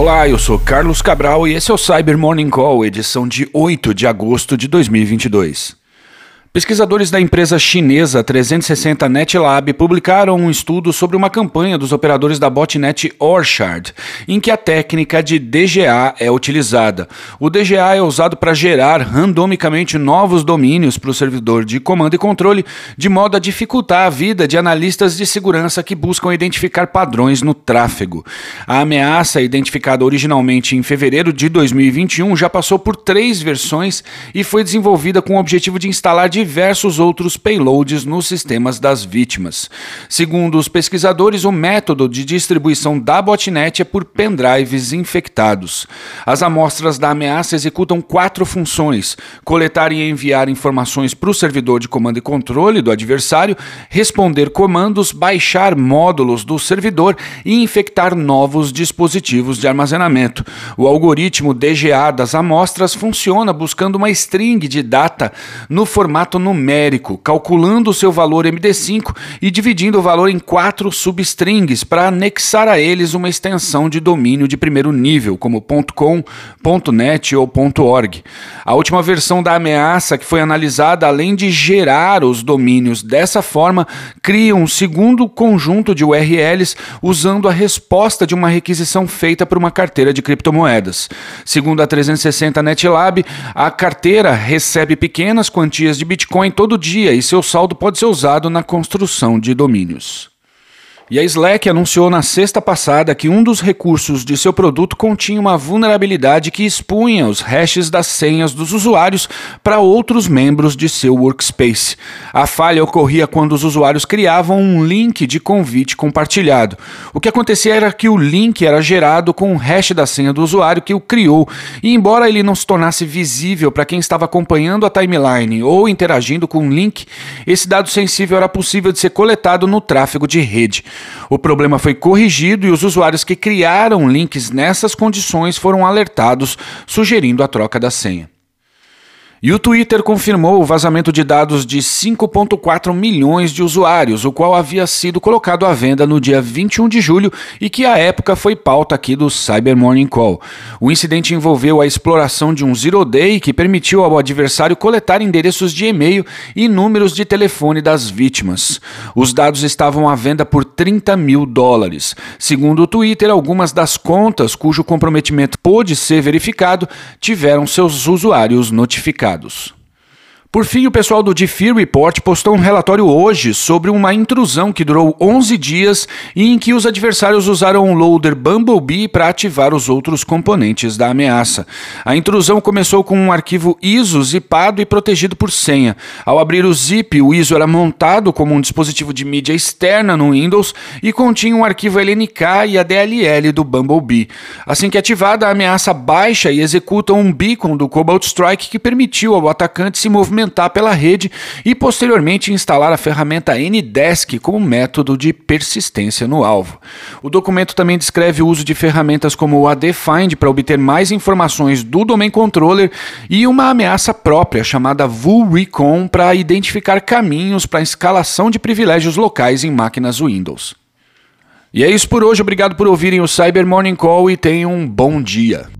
Olá, eu sou Carlos Cabral e esse é o Cyber Morning Call, edição de 8 de agosto de 2022. Pesquisadores da empresa chinesa 360 NetLab publicaram um estudo sobre uma campanha dos operadores da botnet Orchard, em que a técnica de DGA é utilizada. O DGA é usado para gerar randomicamente novos domínios para o servidor de comando e controle, de modo a dificultar a vida de analistas de segurança que buscam identificar padrões no tráfego. A ameaça, identificada originalmente em fevereiro de 2021, já passou por três versões e foi desenvolvida com o objetivo de instalar diversos outros payloads nos sistemas das vítimas. Segundo os pesquisadores, o método de distribuição da botnet é por pendrives infectados. As amostras da ameaça executam quatro funções: coletar e enviar informações para o servidor de comando e controle do adversário, responder comandos, baixar módulos do servidor e infectar novos dispositivos de armazenamento. O algoritmo DGA das amostras funciona buscando uma string de data no formato formato numérico, calculando o seu valor MD5 e dividindo o valor em quatro substrings para anexar a eles uma extensão de domínio de primeiro nível, como .com, .net ou .org. A última versão da ameaça que foi analisada, além de gerar os domínios dessa forma, cria um segundo conjunto de URLs usando a resposta de uma requisição feita por uma carteira de criptomoedas. Segundo a 360 NetLab, a carteira recebe pequenas quantias de Bitcoin todo dia e seu saldo pode ser usado na construção de domínios. E a Slack anunciou na sexta passada que um dos recursos de seu produto continha uma vulnerabilidade que expunha os hashes das senhas dos usuários para outros membros de seu workspace. A falha ocorria quando os usuários criavam um link de convite compartilhado. O que acontecia era que o link era gerado com o hash da senha do usuário que o criou, e embora ele não se tornasse visível para quem estava acompanhando a timeline ou interagindo com o link, esse dado sensível era possível de ser coletado no tráfego de rede. O problema foi corrigido e os usuários que criaram links nessas condições foram alertados, sugerindo a troca da senha. E o Twitter confirmou o vazamento de dados de 5,4 milhões de usuários, o qual havia sido colocado à venda no dia 21 de julho e que à época foi pauta aqui do Cyber Morning Call. O incidente envolveu a exploração de um zero day que permitiu ao adversário coletar endereços de e-mail e números de telefone das vítimas. Os dados estavam à venda por 30 mil dólares. Segundo o Twitter, algumas das contas cujo comprometimento pôde ser verificado tiveram seus usuários notificados obrigados. Por fim, o pessoal do DeFi Report postou um relatório hoje sobre uma intrusão que durou 11 dias e em que os adversários usaram um loader Bumblebee para ativar os outros componentes da ameaça. A intrusão começou com um arquivo ISO zipado e protegido por senha. Ao abrir o zip, o ISO era montado como um dispositivo de mídia externa no Windows e continha um arquivo LNK e a DLL do Bumblebee. Assim que ativada, a ameaça baixa e executa um beacon do Cobalt Strike que permitiu ao atacante se movimentar movimentar pela rede e posteriormente instalar a ferramenta Ndesk como método de persistência no alvo. O documento também descreve o uso de ferramentas como o ADFind para obter mais informações do domain controller e uma ameaça própria chamada VulRecon para identificar caminhos para a escalação de privilégios locais em máquinas Windows. E é isso por hoje, obrigado por ouvirem o Cyber Morning Call e tenham um bom dia.